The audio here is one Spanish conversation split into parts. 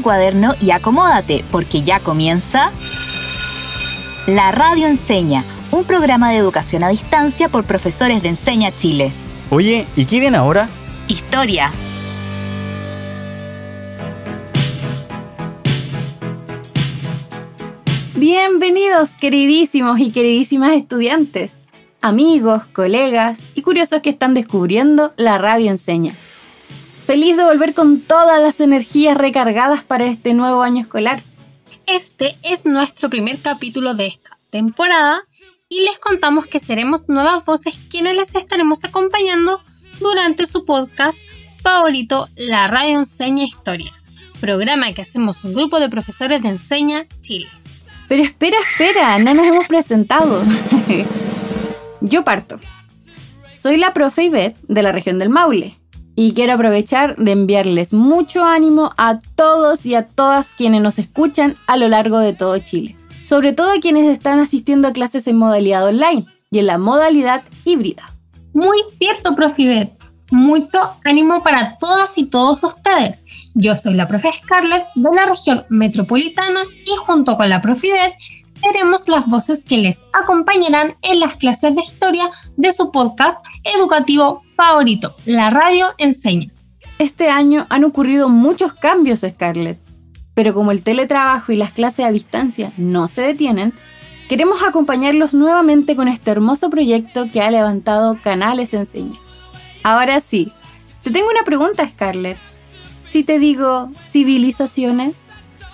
tu cuaderno y acomódate, porque ya comienza La Radio Enseña, un programa de educación a distancia por profesores de Enseña Chile. Oye, ¿y qué viene ahora? Historia. Bienvenidos, queridísimos y queridísimas estudiantes, amigos, colegas y curiosos que están descubriendo la radio enseña. Feliz de volver con todas las energías recargadas para este nuevo año escolar. Este es nuestro primer capítulo de esta temporada y les contamos que seremos nuevas voces quienes les estaremos acompañando durante su podcast favorito, La Radio Enseña Historia, programa que hacemos un grupo de profesores de Enseña Chile. Pero espera, espera, no nos hemos presentado. Yo parto. Soy la profe Ivette de la región del Maule y quiero aprovechar de enviarles mucho ánimo a todos y a todas quienes nos escuchan a lo largo de todo Chile. Sobre todo a quienes están asistiendo a clases en modalidad online y en la modalidad híbrida. Muy cierto, profe Ivette. Mucho ánimo para todas y todos ustedes. Yo soy la profe Scarlett de la región metropolitana y junto con la profe Ivette seremos las voces que les acompañarán en las clases de historia de su podcast educativo favorito, La Radio Enseña. Este año han ocurrido muchos cambios, Scarlett, pero como el teletrabajo y las clases a distancia no se detienen, queremos acompañarlos nuevamente con este hermoso proyecto que ha levantado Canales Enseña. Ahora sí, te tengo una pregunta, Scarlett. Si te digo civilizaciones,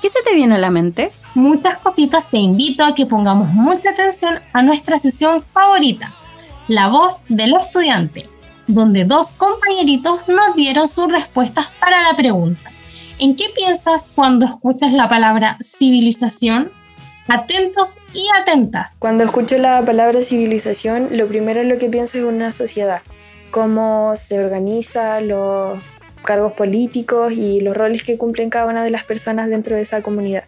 ¿qué se te viene a la mente? Muchas cositas te invito a que pongamos mucha atención a nuestra sesión favorita, La voz del estudiante, donde dos compañeritos nos dieron sus respuestas para la pregunta. ¿En qué piensas cuando escuchas la palabra civilización? Atentos y atentas. Cuando escucho la palabra civilización, lo primero en lo que pienso es una sociedad cómo se organiza, los cargos políticos y los roles que cumplen cada una de las personas dentro de esa comunidad.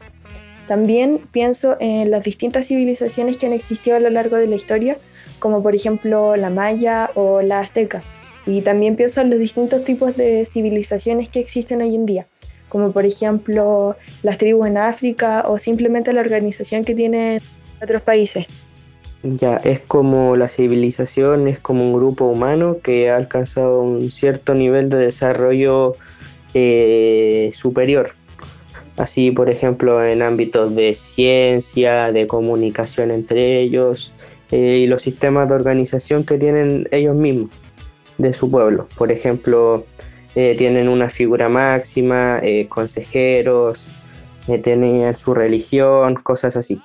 También pienso en las distintas civilizaciones que han existido a lo largo de la historia, como por ejemplo la maya o la azteca. Y también pienso en los distintos tipos de civilizaciones que existen hoy en día, como por ejemplo las tribus en África o simplemente la organización que tienen otros países. Ya, es como la civilización, es como un grupo humano que ha alcanzado un cierto nivel de desarrollo eh, superior. Así, por ejemplo, en ámbitos de ciencia, de comunicación entre ellos eh, y los sistemas de organización que tienen ellos mismos de su pueblo. Por ejemplo, eh, tienen una figura máxima, consejeros, tienen su religión, cosas así.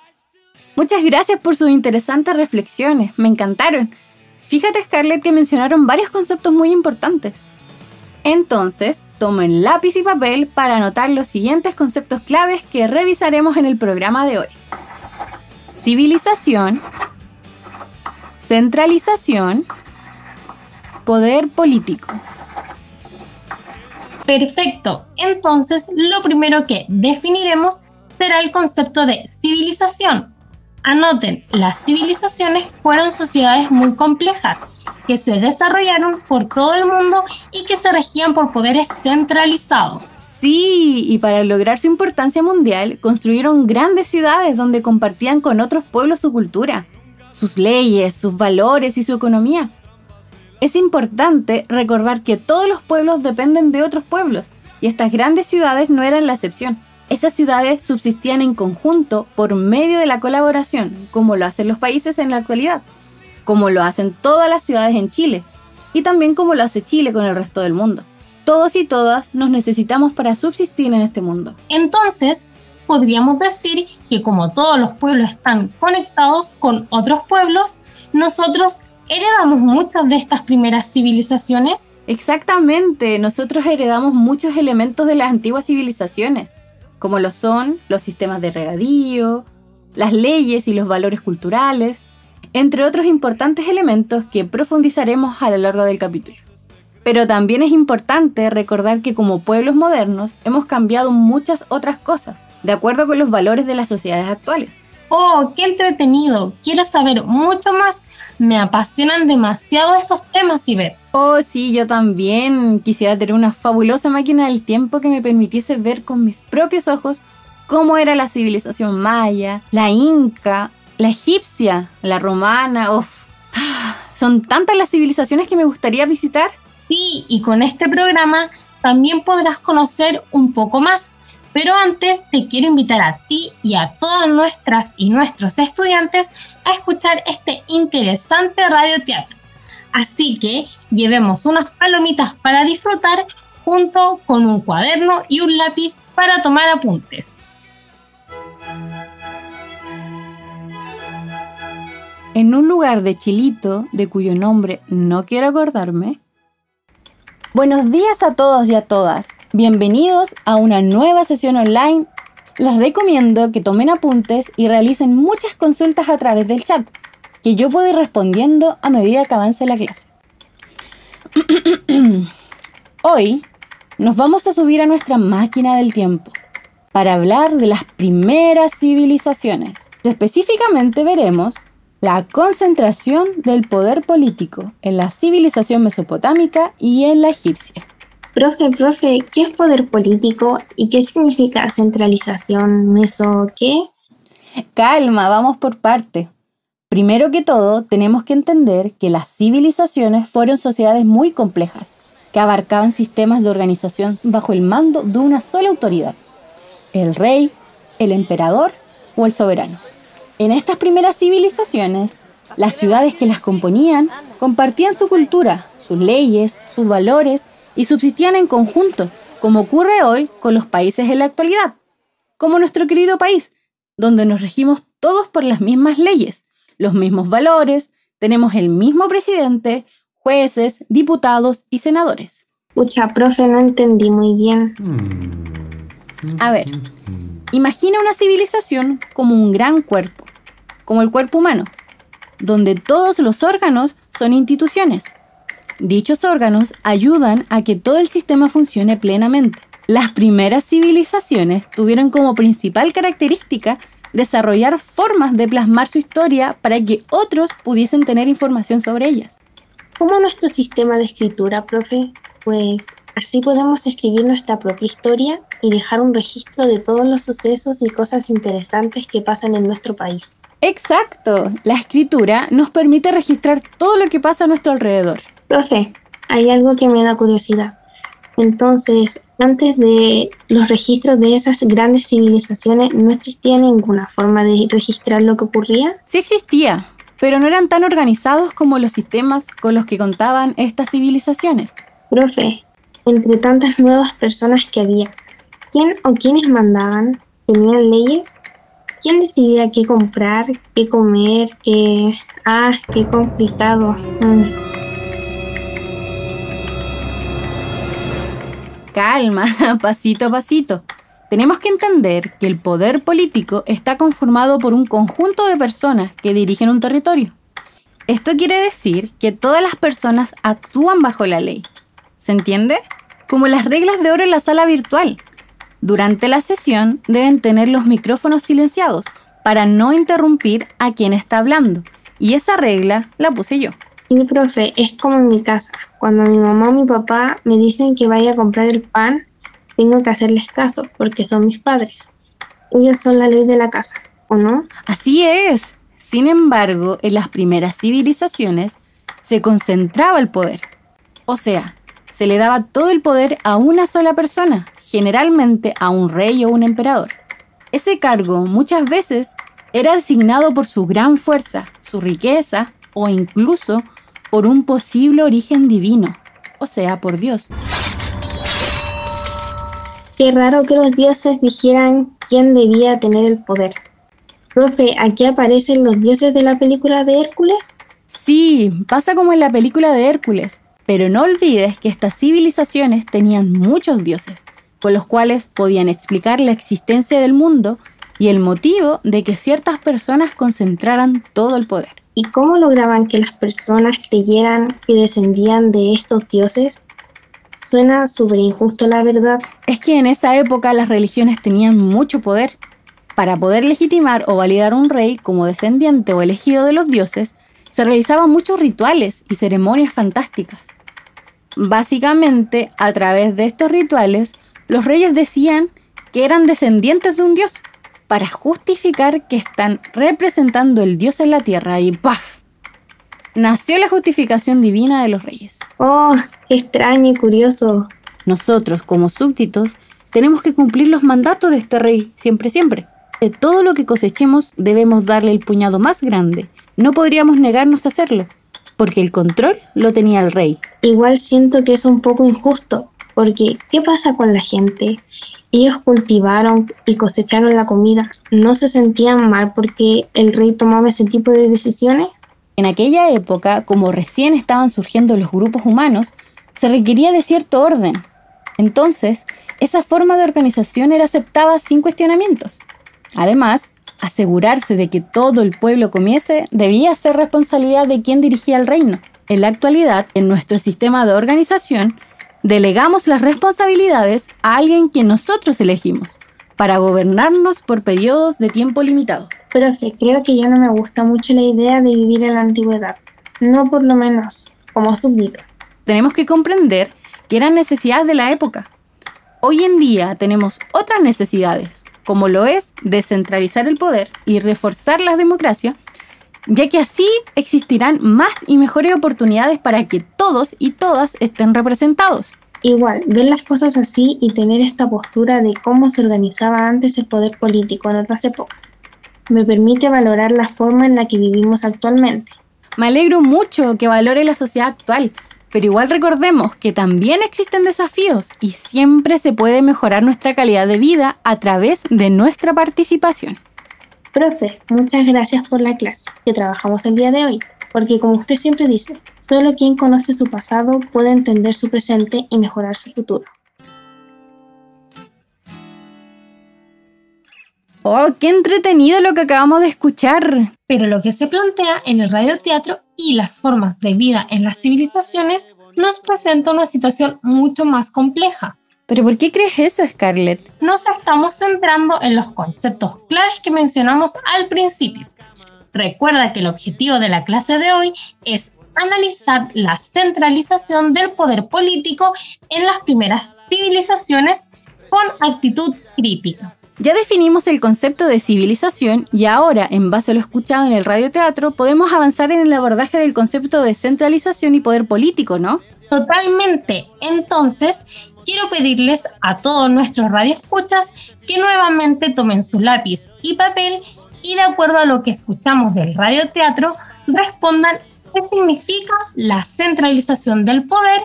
Muchas gracias por sus interesantes reflexiones, me encantaron. Fíjate Scarlett que mencionaron varios conceptos muy importantes. Entonces, tomen lápiz y papel para anotar los siguientes conceptos claves que revisaremos en el programa de hoy. Civilización, centralización, poder político. Perfecto, entonces lo primero que definiremos será el concepto de civilización, Anoten, las civilizaciones fueron sociedades muy complejas que se desarrollaron por todo el mundo y que se regían por poderes centralizados. Sí, y para lograr su importancia mundial construyeron grandes ciudades donde compartían con otros pueblos su cultura, sus leyes, sus valores y su economía. Es importante recordar que todos los pueblos dependen de otros pueblos y estas grandes ciudades no eran la excepción. Esas ciudades subsistían en conjunto por medio de la colaboración, como lo hacen los países en la actualidad, como lo hacen todas las ciudades en Chile, y también como lo hace Chile con el resto del mundo. Todos y todas nos necesitamos para subsistir en este mundo. Entonces, podríamos decir que como todos los pueblos están conectados con otros pueblos, nosotros heredamos muchas de estas primeras civilizaciones. Exactamente, nosotros heredamos muchos elementos de las antiguas civilizaciones como lo son los sistemas de regadío, las leyes y los valores culturales, entre otros importantes elementos que profundizaremos a lo largo del capítulo. Pero también es importante recordar que como pueblos modernos hemos cambiado muchas otras cosas, de acuerdo con los valores de las sociedades actuales. Oh, qué entretenido, quiero saber mucho más. Me apasionan demasiado estos temas, Ivette. Oh, sí, yo también quisiera tener una fabulosa máquina del tiempo que me permitiese ver con mis propios ojos cómo era la civilización maya, la inca, la egipcia, la romana, uff. Son tantas las civilizaciones que me gustaría visitar. Sí, y con este programa también podrás conocer un poco más. Pero antes te quiero invitar a ti y a todas nuestras y nuestros estudiantes a escuchar este interesante radioteatro. Así que llevemos unas palomitas para disfrutar junto con un cuaderno y un lápiz para tomar apuntes. En un lugar de Chilito, de cuyo nombre no quiero acordarme. Buenos días a todos y a todas. Bienvenidos a una nueva sesión online. Les recomiendo que tomen apuntes y realicen muchas consultas a través del chat, que yo puedo ir respondiendo a medida que avance la clase. Hoy nos vamos a subir a nuestra máquina del tiempo para hablar de las primeras civilizaciones. Específicamente veremos la concentración del poder político en la civilización mesopotámica y en la egipcia. Profe, profe, ¿qué es poder político y qué significa centralización meso qué? Calma, vamos por parte. Primero que todo, tenemos que entender que las civilizaciones fueron sociedades muy complejas, que abarcaban sistemas de organización bajo el mando de una sola autoridad, el rey, el emperador o el soberano. En estas primeras civilizaciones, las ciudades que las componían compartían su cultura, sus leyes, sus valores y subsistían en conjunto, como ocurre hoy con los países en la actualidad, como nuestro querido país, donde nos regimos todos por las mismas leyes, los mismos valores, tenemos el mismo presidente, jueces, diputados y senadores. Pucha, profe, no entendí muy bien. A ver, imagina una civilización como un gran cuerpo, como el cuerpo humano, donde todos los órganos son instituciones. Dichos órganos ayudan a que todo el sistema funcione plenamente. Las primeras civilizaciones tuvieron como principal característica desarrollar formas de plasmar su historia para que otros pudiesen tener información sobre ellas. ¿Cómo nuestro sistema de escritura, profe? Pues así podemos escribir nuestra propia historia y dejar un registro de todos los sucesos y cosas interesantes que pasan en nuestro país. Exacto, la escritura nos permite registrar todo lo que pasa a nuestro alrededor. Profe, hay algo que me da curiosidad. Entonces, antes de los registros de esas grandes civilizaciones, ¿no existía ninguna forma de registrar lo que ocurría? Sí existía, pero no eran tan organizados como los sistemas con los que contaban estas civilizaciones. Profe, entre tantas nuevas personas que había, ¿quién o quiénes mandaban? ¿Tenían leyes? ¿Quién decidía qué comprar, qué comer, qué... Ah, qué complicado. Mm. Calma, pasito a pasito. Tenemos que entender que el poder político está conformado por un conjunto de personas que dirigen un territorio. Esto quiere decir que todas las personas actúan bajo la ley. ¿Se entiende? Como las reglas de oro en la sala virtual. Durante la sesión deben tener los micrófonos silenciados para no interrumpir a quien está hablando. Y esa regla la puse yo. Sí, profe, es como en mi casa. Cuando mi mamá o mi papá me dicen que vaya a comprar el pan, tengo que hacerles caso porque son mis padres. Ellos son la ley de la casa, ¿o no? Así es. Sin embargo, en las primeras civilizaciones se concentraba el poder. O sea, se le daba todo el poder a una sola persona, generalmente a un rey o un emperador. Ese cargo muchas veces era designado por su gran fuerza, su riqueza o incluso por un posible origen divino, o sea, por Dios. Qué raro que los dioses dijeran quién debía tener el poder. Profe, ¿aquí aparecen los dioses de la película de Hércules? Sí, pasa como en la película de Hércules, pero no olvides que estas civilizaciones tenían muchos dioses, con los cuales podían explicar la existencia del mundo y el motivo de que ciertas personas concentraran todo el poder. ¿Y cómo lograban que las personas creyeran que descendían de estos dioses? Suena súper injusto, la verdad. Es que en esa época las religiones tenían mucho poder. Para poder legitimar o validar un rey como descendiente o elegido de los dioses, se realizaban muchos rituales y ceremonias fantásticas. Básicamente, a través de estos rituales, los reyes decían que eran descendientes de un dios, para justificar que están representando el dios en la tierra y ¡paf! Nació la justificación divina de los reyes. Oh, qué extraño y curioso. Nosotros, como súbditos, tenemos que cumplir los mandatos de este rey, siempre, siempre. De todo lo que cosechemos debemos darle el puñado más grande. No podríamos negarnos a hacerlo, porque el control lo tenía el rey. Igual siento que es un poco injusto, porque ¿qué pasa con la gente? Ellos cultivaron y cosecharon la comida. ¿No se sentían mal porque el rey tomaba ese tipo de decisiones? En aquella época, como recién estaban surgiendo los grupos humanos, se requería de cierto orden. Entonces, esa forma de organización era aceptada sin cuestionamientos. Además, asegurarse de que todo el pueblo comiese debía ser responsabilidad de quien dirigía el reino. En la actualidad, en nuestro sistema de organización, delegamos las responsabilidades a alguien que nosotros elegimos para gobernarnos por periodos de tiempo limitado. Pero creo que ya no me gusta mucho la idea de vivir en la antigüedad. No por lo menos como súbdito. Tenemos que comprender que eran necesidades de la época. Hoy en día tenemos otras necesidades, como lo es descentralizar el poder y reforzar la democracia, ya que así existirán más y mejores oportunidades para que todos y todas estén representados. Igual, ver las cosas así y tener esta postura de cómo se organizaba antes el poder político en otras épocas, me permite valorar la forma en la que vivimos actualmente. Me alegro mucho que valore la sociedad actual, pero igual recordemos que también existen desafíos y siempre se puede mejorar nuestra calidad de vida a través de nuestra participación. Profe, muchas gracias por la clase que trabajamos el día de hoy, porque como usted siempre dice, solo quien conoce su pasado puede entender su presente y mejorar su futuro. ¡Oh, qué entretenido lo que acabamos de escuchar! Pero lo que se plantea en el radioteatro y las formas de vida en las civilizaciones nos presenta una situación mucho más compleja. ¿Pero por qué crees eso, Scarlett? Nos estamos centrando en los conceptos claves que mencionamos al principio. Recuerda que el objetivo de la clase de hoy es analizar la centralización del poder político en las primeras civilizaciones con actitud crítica. Ya definimos el concepto de civilización y ahora, en base a lo escuchado en el radioteatro, podemos avanzar en el abordaje del concepto de centralización y poder político, ¿no? Totalmente. Entonces, quiero pedirles a todos nuestros radioescuchas que nuevamente tomen su lápiz y papel y de acuerdo a lo que escuchamos del radioteatro, respondan qué significa la centralización del poder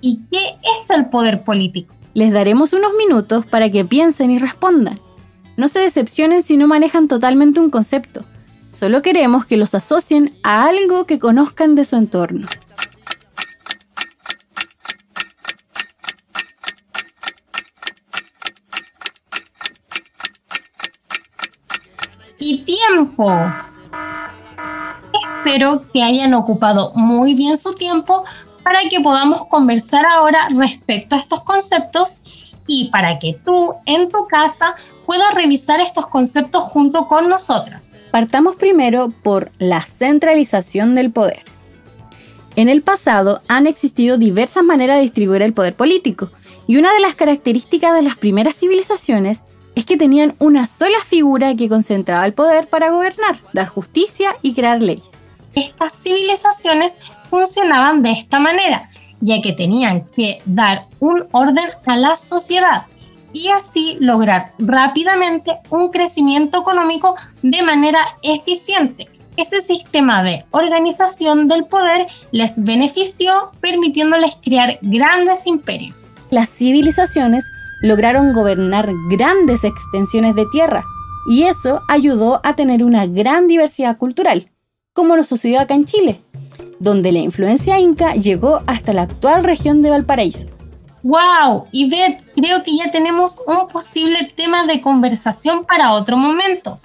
y qué es el poder político. Les daremos unos minutos para que piensen y respondan. No se decepcionen si no manejan totalmente un concepto. Solo queremos que los asocien a algo que conozcan de su entorno. Y tiempo. Espero que hayan ocupado muy bien su tiempo para que podamos conversar ahora respecto a estos conceptos y para que tú en tu casa puedas revisar estos conceptos junto con nosotras. Partamos primero por la centralización del poder. En el pasado han existido diversas maneras de distribuir el poder político, y una de las características de las primeras civilizaciones es que tenían una sola figura que concentraba el poder para gobernar, dar justicia y crear leyes. Estas civilizaciones funcionaban de esta manera ya que tenían que dar un orden a la sociedad y así lograr rápidamente un crecimiento económico de manera eficiente. Ese sistema de organización del poder les benefició permitiéndoles crear grandes imperios. Las civilizaciones lograron gobernar grandes extensiones de tierra y eso ayudó a tener una gran diversidad cultural, como lo sucedió acá en Chile, donde la influencia inca llegó hasta la actual región de Valparaíso. ¡Wow! Yvette, creo que ya tenemos un posible tema de conversación para otro momento.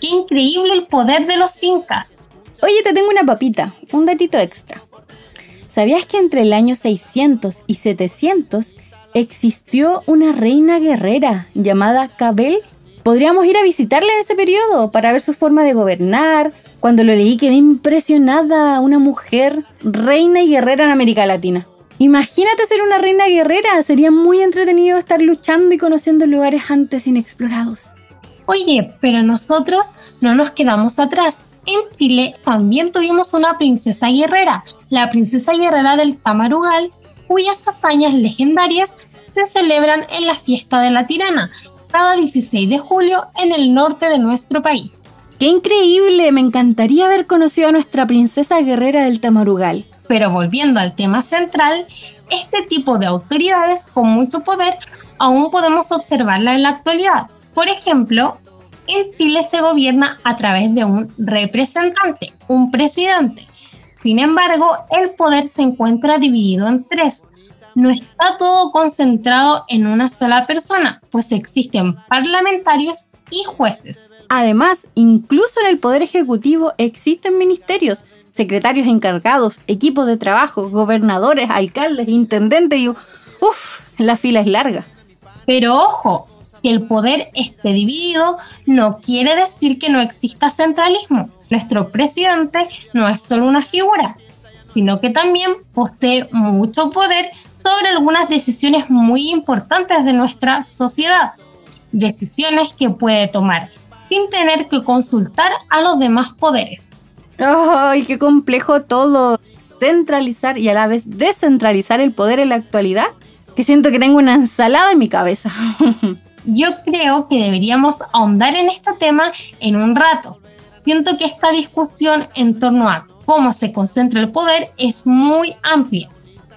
¡Qué increíble el poder de los incas! Oye, te tengo una papita, un datito extra. ¿Sabías que entre el año 600 y 700 existió una reina guerrera llamada Cabel? Podríamos ir a visitarle en ese periodo para ver su forma de gobernar. Cuando lo leí quedé impresionada. Una mujer reina y guerrera en América Latina. Imagínate ser una reina guerrera. Sería muy entretenido estar luchando y conociendo lugares antes inexplorados. Oye, pero nosotros no nos quedamos atrás. En Chile también tuvimos una princesa guerrera, la princesa guerrera del Tamarugal, cuyas hazañas legendarias se celebran en la fiesta de la tirana, cada 16 de julio en el norte de nuestro país. ¡Qué increíble! Me encantaría haber conocido a nuestra princesa guerrera del Tamarugal. Pero volviendo al tema central, este tipo de autoridades con mucho poder aún podemos observarla en la actualidad. Por ejemplo, en Chile se gobierna a través de un representante, un presidente. Sin embargo, el poder se encuentra dividido en tres, no está todo concentrado en una sola persona, pues existen parlamentarios y jueces. Además, incluso en el Poder Ejecutivo existen ministerios, secretarios encargados, equipos de trabajo, gobernadores, alcaldes, intendentes y... ¡Uf! La fila es larga. Pero ojo, que el poder esté dividido no quiere decir que no exista centralismo. Nuestro presidente no es solo una figura, sino que también posee mucho poder sobre algunas decisiones muy importantes de nuestra sociedad, decisiones que puede tomar sin tener que consultar a los demás poderes. ¡Ay, qué complejo todo! Centralizar y a la vez descentralizar el poder en la actualidad, que siento que tengo una ensalada en mi cabeza. Yo creo que deberíamos ahondar en este tema en un rato. Siento que esta discusión en torno a cómo se concentra el poder es muy amplia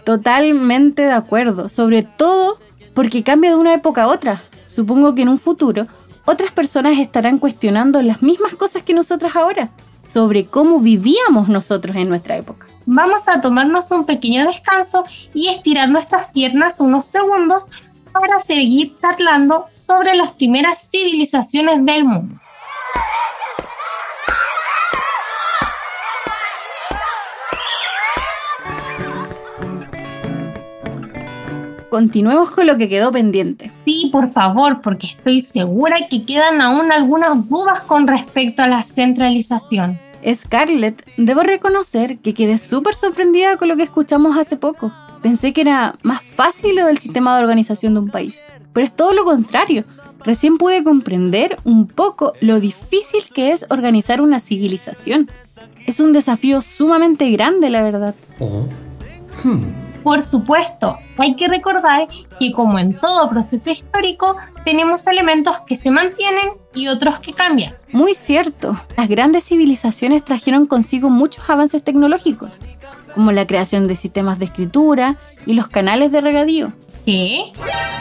Totalmente de acuerdo, sobre todo porque cambia de una época a otra. Supongo que en un futuro otras personas estarán cuestionando las mismas cosas que nosotras ahora, sobre cómo vivíamos nosotros en nuestra época. Vamos a tomarnos un pequeño descanso y estirar nuestras piernas unos segundos para seguir charlando sobre las primeras civilizaciones del mundo. continuemos con lo que quedó pendiente. Sí, por favor, porque estoy segura que quedan aún algunas dudas con respecto a la centralización. Scarlett, debo reconocer que quedé súper sorprendida con lo que escuchamos hace poco. Pensé que era más fácil lo del sistema de organización de un país, pero es todo lo contrario. Recién pude comprender un poco lo difícil que es organizar una civilización. Es un desafío sumamente grande, la verdad. Oh. Hmm. Por supuesto, hay que recordar que como en todo proceso histórico, tenemos elementos que se mantienen y otros que cambian. Muy cierto, las grandes civilizaciones trajeron consigo muchos avances tecnológicos, como la creación de sistemas de escritura y los canales de regadío. ¿Qué?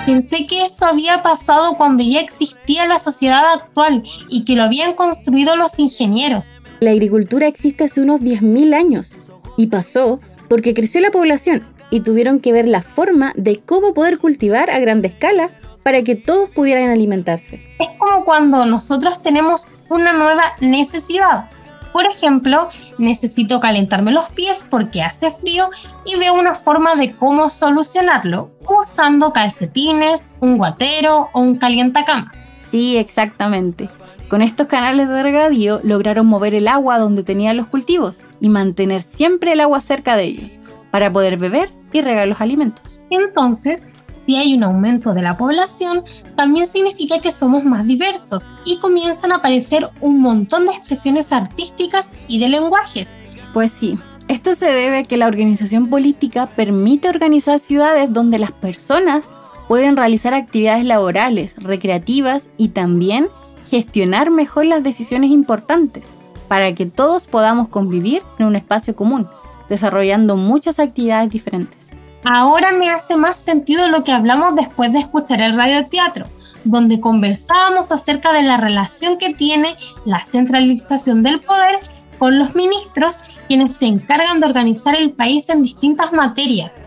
Pensé que eso había pasado cuando ya existía la sociedad actual y que lo habían construido los ingenieros. La agricultura existe hace unos 10.000 años y pasó porque creció la población y tuvieron que ver la forma de cómo poder cultivar a gran escala para que todos pudieran alimentarse. Es como cuando nosotros tenemos una nueva necesidad. Por ejemplo, necesito calentarme los pies porque hace frío y veo una forma de cómo solucionarlo usando calcetines, un guatero o un calientacamas. Sí, exactamente. Con estos canales de regadío lograron mover el agua donde tenían los cultivos y mantener siempre el agua cerca de ellos para poder beber y regar los alimentos. Entonces, si hay un aumento de la población, también significa que somos más diversos y comienzan a aparecer un montón de expresiones artísticas y de lenguajes. Pues sí, esto se debe a que la organización política permite organizar ciudades donde las personas pueden realizar actividades laborales, recreativas y también gestionar mejor las decisiones importantes para que todos podamos convivir en un espacio común desarrollando muchas actividades diferentes. Ahora me hace más sentido lo que hablamos después de escuchar el radioteatro, donde conversábamos acerca de la relación que tiene la centralización del poder con los ministros, quienes se encargan de organizar el país en distintas materias.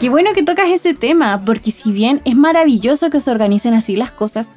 Qué bueno que tocas ese tema, porque si bien es maravilloso que se organicen así las cosas,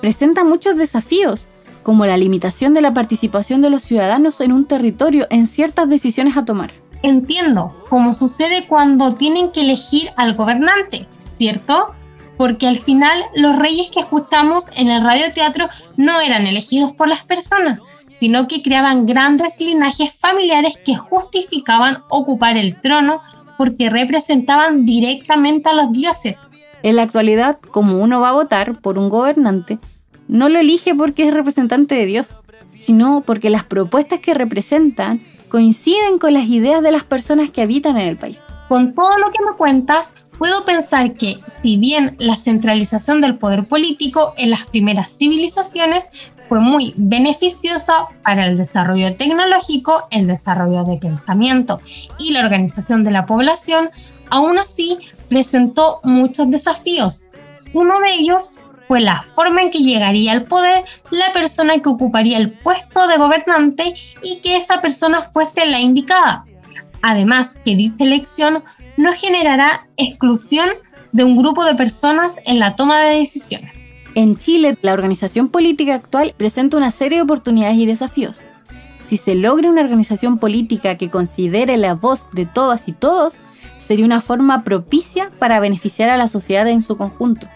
presenta muchos desafíos, como la limitación de la participación de los ciudadanos en un territorio en ciertas decisiones a tomar. Entiendo, como sucede cuando tienen que elegir al gobernante, ¿cierto? porque al final los reyes que escuchamos en el radioteatro no eran elegidos por las personas, sino que creaban grandes linajes familiares que justificaban ocupar el trono porque representaban directamente a los dioses. En la actualidad, como uno va a votar por un gobernante, no lo elige porque es representante de Dios, sino porque las propuestas que representan coinciden con las ideas de las personas que habitan en el país. Con todo lo que me cuentas, puedo pensar que, si bien la centralización del poder político en las primeras civilizaciones fue muy beneficiosa para el desarrollo tecnológico, el desarrollo de pensamiento y la organización de la población, aún así presentó muchos desafíos. Uno de ellos fue la forma en que llegaría al poder la persona que ocuparía el puesto de gobernante y que esa persona fuese la indicada. Además, que dicha elección no generará exclusión de un grupo de personas en la toma de decisiones. En Chile, la organización política actual presenta una serie de oportunidades y desafíos. Si se logra una organización política que considere la voz de todas y todos, sería una forma propicia para beneficiar a la sociedad en su conjunto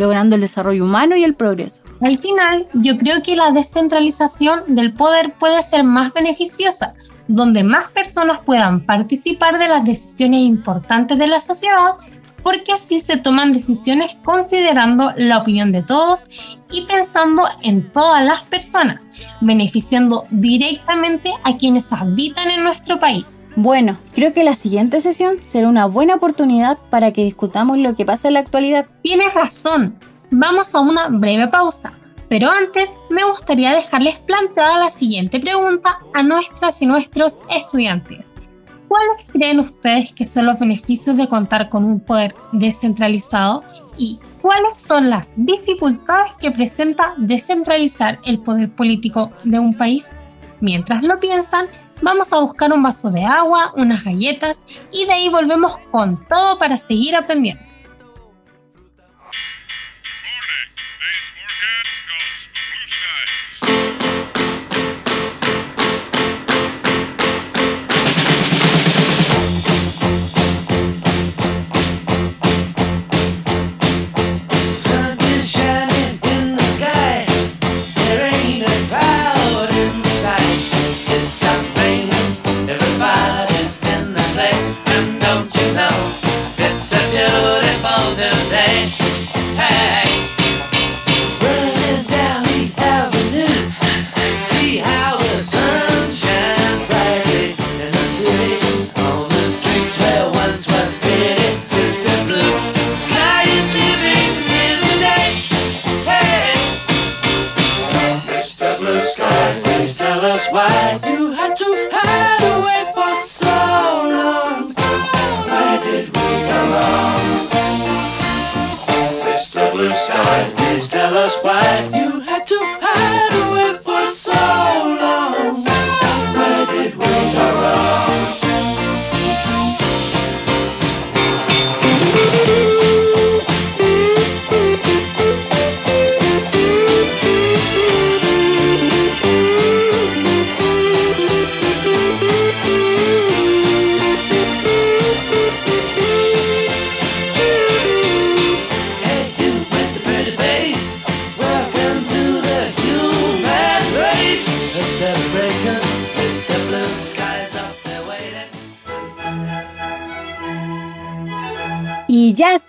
logrando el desarrollo humano y el progreso. Al final, yo creo que la descentralización del poder puede ser más beneficiosa, donde más personas puedan participar de las decisiones importantes de la sociedad porque así se toman decisiones considerando la opinión de todos y pensando en todas las personas, beneficiando directamente a quienes habitan en nuestro país. Bueno, creo que la siguiente sesión será una buena oportunidad para que discutamos lo que pasa en la actualidad. Tienes razón, vamos a una breve pausa. Pero antes me gustaría dejarles planteada la siguiente pregunta a nuestras y nuestros estudiantes. ¿Cuáles creen ustedes que son los beneficios de contar con un poder descentralizado y cuáles son las dificultades que presenta descentralizar el poder político de un país? Mientras lo piensan, vamos a buscar un vaso de agua, unas galletas y de ahí volvemos con todo para seguir aprendiendo.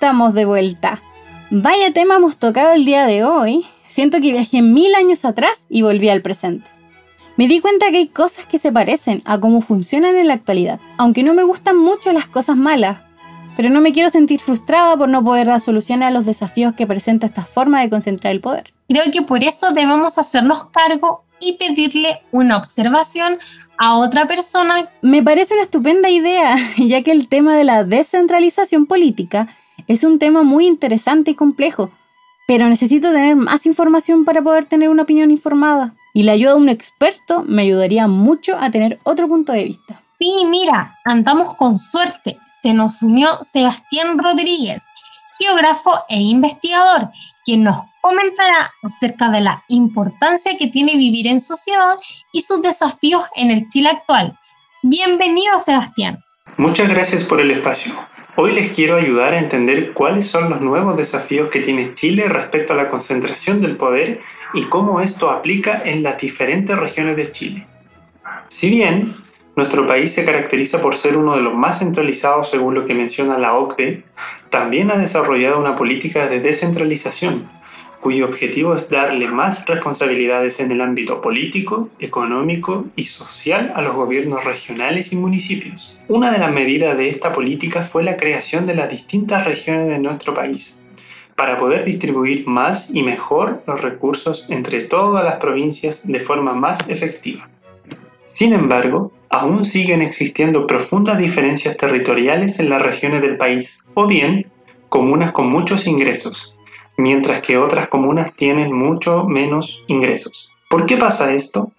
Estamos de vuelta. Vaya tema hemos tocado el día de hoy. Siento que viajé mil años atrás y volví al presente. Me di cuenta que hay cosas que se parecen a cómo funcionan en la actualidad, aunque no me gustan mucho las cosas malas, pero no me quiero sentir frustrada por no poder dar soluciones a los desafíos que presenta esta forma de concentrar el poder. Creo que por eso debemos hacernos cargo y pedirle una observación a otra persona. Me parece una estupenda idea, ya que el tema de la descentralización política es un tema muy interesante y complejo, pero necesito tener más información para poder tener una opinión informada. Y la ayuda de un experto me ayudaría mucho a tener otro punto de vista. Sí, mira, andamos con suerte. Se nos unió Sebastián Rodríguez, geógrafo e investigador, quien nos comentará acerca de la importancia que tiene vivir en sociedad y sus desafíos en el Chile actual. Bienvenido, Sebastián. Muchas gracias por el espacio. Hoy les quiero ayudar a entender cuáles son los nuevos desafíos que tiene Chile respecto a la concentración del poder y cómo esto aplica en las diferentes regiones de Chile. Si bien nuestro país se caracteriza por ser uno de los más centralizados según lo que menciona la OCDE, también ha desarrollado una política de descentralización, cuyo objetivo es darle más responsabilidades en el ámbito político, económico y social a los gobiernos regionales y municipios. Una de las medidas de esta política fue la creación de las distintas regiones de nuestro país, para poder distribuir más y mejor los recursos entre todas las provincias de forma más efectiva. Sin embargo, aún siguen existiendo profundas diferencias territoriales en las regiones del país, o bien comunas con muchos ingresos, mientras que otras comunas tienen mucho menos ingresos. ¿Por qué pasa esto?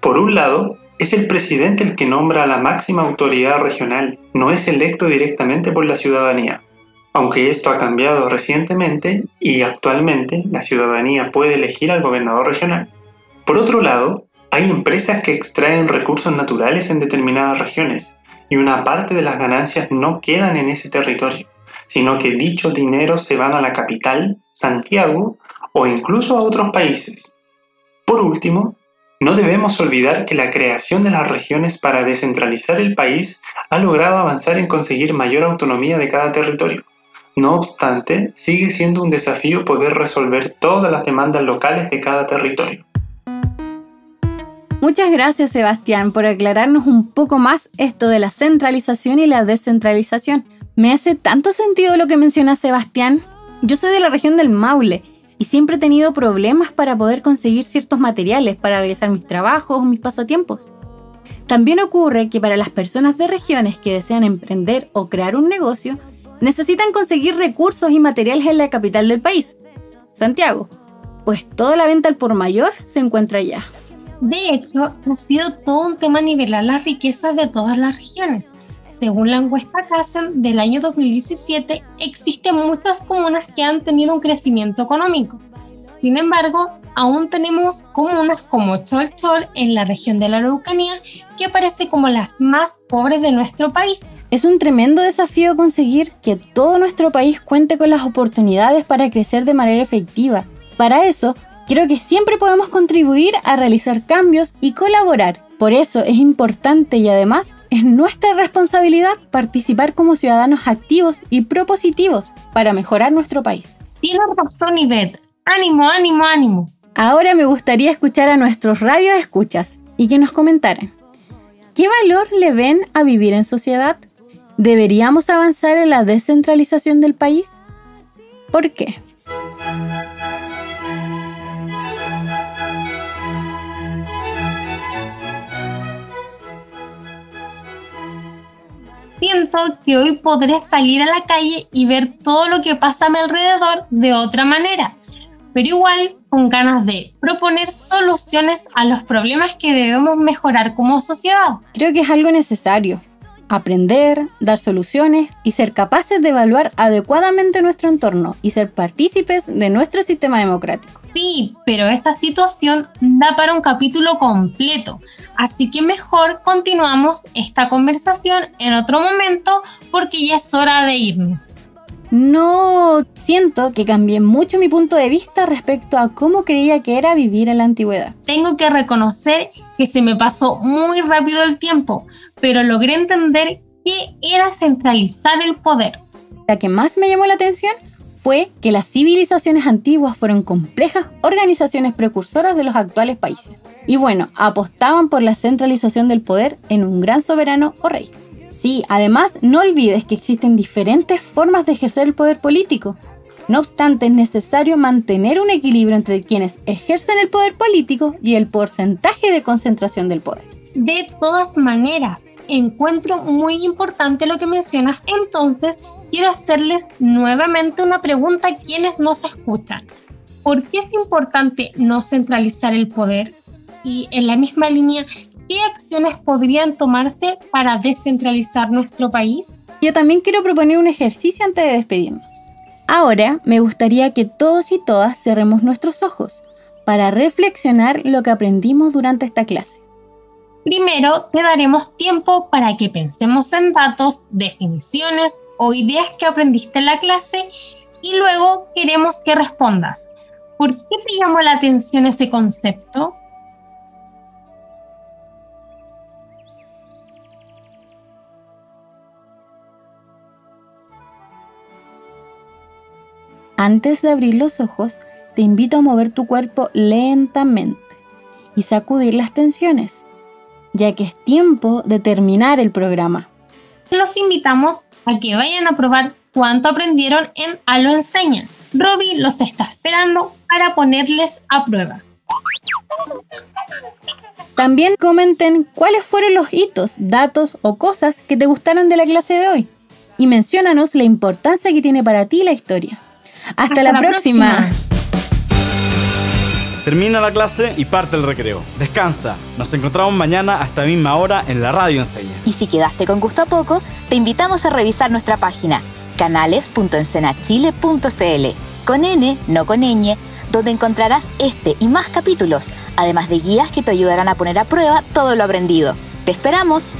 Por un lado, es el presidente el que nombra a la máxima autoridad regional, no es electo directamente por la ciudadanía. Aunque esto ha cambiado recientemente y actualmente la ciudadanía puede elegir al gobernador regional. Por otro lado, hay empresas que extraen recursos naturales en determinadas regiones y una parte de las ganancias no quedan en ese territorio sino que dicho dinero se van a la capital, Santiago, o incluso a otros países. Por último, no debemos olvidar que la creación de las regiones para descentralizar el país ha logrado avanzar en conseguir mayor autonomía de cada territorio. No obstante, sigue siendo un desafío poder resolver todas las demandas locales de cada territorio. Muchas gracias Sebastián por aclararnos un poco más esto de la centralización y la descentralización. Me hace tanto sentido lo que menciona Sebastián. Yo soy de la región del Maule y siempre he tenido problemas para poder conseguir ciertos materiales para realizar mis trabajos o mis pasatiempos. También ocurre que para las personas de regiones que desean emprender o crear un negocio, necesitan conseguir recursos y materiales en la capital del país, Santiago, pues toda la venta al por mayor se encuentra allá. De hecho, ha sido todo un tema nivelar las riquezas de todas las regiones, según la encuesta CASEN del año 2017, existen muchas comunas que han tenido un crecimiento económico. Sin embargo, aún tenemos comunas como Cholchol en la región de la Araucanía que aparece como las más pobres de nuestro país. Es un tremendo desafío conseguir que todo nuestro país cuente con las oportunidades para crecer de manera efectiva. Para eso, creo que siempre podemos contribuir a realizar cambios y colaborar por eso es importante y además es nuestra responsabilidad participar como ciudadanos activos y propositivos para mejorar nuestro país. Tienes razón, Ivette. Ánimo, ánimo, ánimo. Ahora me gustaría escuchar a nuestros radios escuchas y que nos comentaran. ¿Qué valor le ven a vivir en sociedad? ¿Deberíamos avanzar en la descentralización del país? ¿Por qué? Siento que hoy podré salir a la calle y ver todo lo que pasa a mi alrededor de otra manera, pero igual con ganas de proponer soluciones a los problemas que debemos mejorar como sociedad. Creo que es algo necesario. Aprender, dar soluciones y ser capaces de evaluar adecuadamente nuestro entorno y ser partícipes de nuestro sistema democrático. Sí, pero esa situación da para un capítulo completo, así que mejor continuamos esta conversación en otro momento porque ya es hora de irnos. No, siento que cambié mucho mi punto de vista respecto a cómo creía que era vivir en la antigüedad. Tengo que reconocer que se me pasó muy rápido el tiempo, pero logré entender qué era centralizar el poder. La que más me llamó la atención fue que las civilizaciones antiguas fueron complejas organizaciones precursoras de los actuales países. Y bueno, apostaban por la centralización del poder en un gran soberano o rey. Sí, además no olvides que existen diferentes formas de ejercer el poder político. No obstante, es necesario mantener un equilibrio entre quienes ejercen el poder político y el porcentaje de concentración del poder. De todas maneras, encuentro muy importante lo que mencionas entonces quiero hacerles nuevamente una pregunta a quienes nos escuchan. ¿Por qué es importante no centralizar el poder? Y en la misma línea, ¿qué acciones podrían tomarse para descentralizar nuestro país? Yo también quiero proponer un ejercicio antes de despedirnos. Ahora me gustaría que todos y todas cerremos nuestros ojos para reflexionar lo que aprendimos durante esta clase. Primero, te daremos tiempo para que pensemos en datos, definiciones o ideas que aprendiste en la clase y luego queremos que respondas. ¿Por qué te llamó la atención ese concepto? Antes de abrir los ojos, te invito a mover tu cuerpo lentamente y sacudir las tensiones, ya que es tiempo de terminar el programa. Los invitamos a que vayan a probar cuánto aprendieron en A lo enseña. Robbie los está esperando para ponerles a prueba. También comenten cuáles fueron los hitos, datos o cosas que te gustaron de la clase de hoy. Y menciónanos la importancia que tiene para ti la historia. Hasta, la, próxima. Termina la clase y parte el recreo. Descansa. Nos encontramos mañana a esta misma hora en la radio enseña. Y si quedaste con gusto a poco, te invitamos a revisar nuestra página canales.encenachile.cl con N, no con ñ, donde encontrarás este y más capítulos, además de guías que te ayudarán a poner a prueba todo lo aprendido. ¡Te esperamos!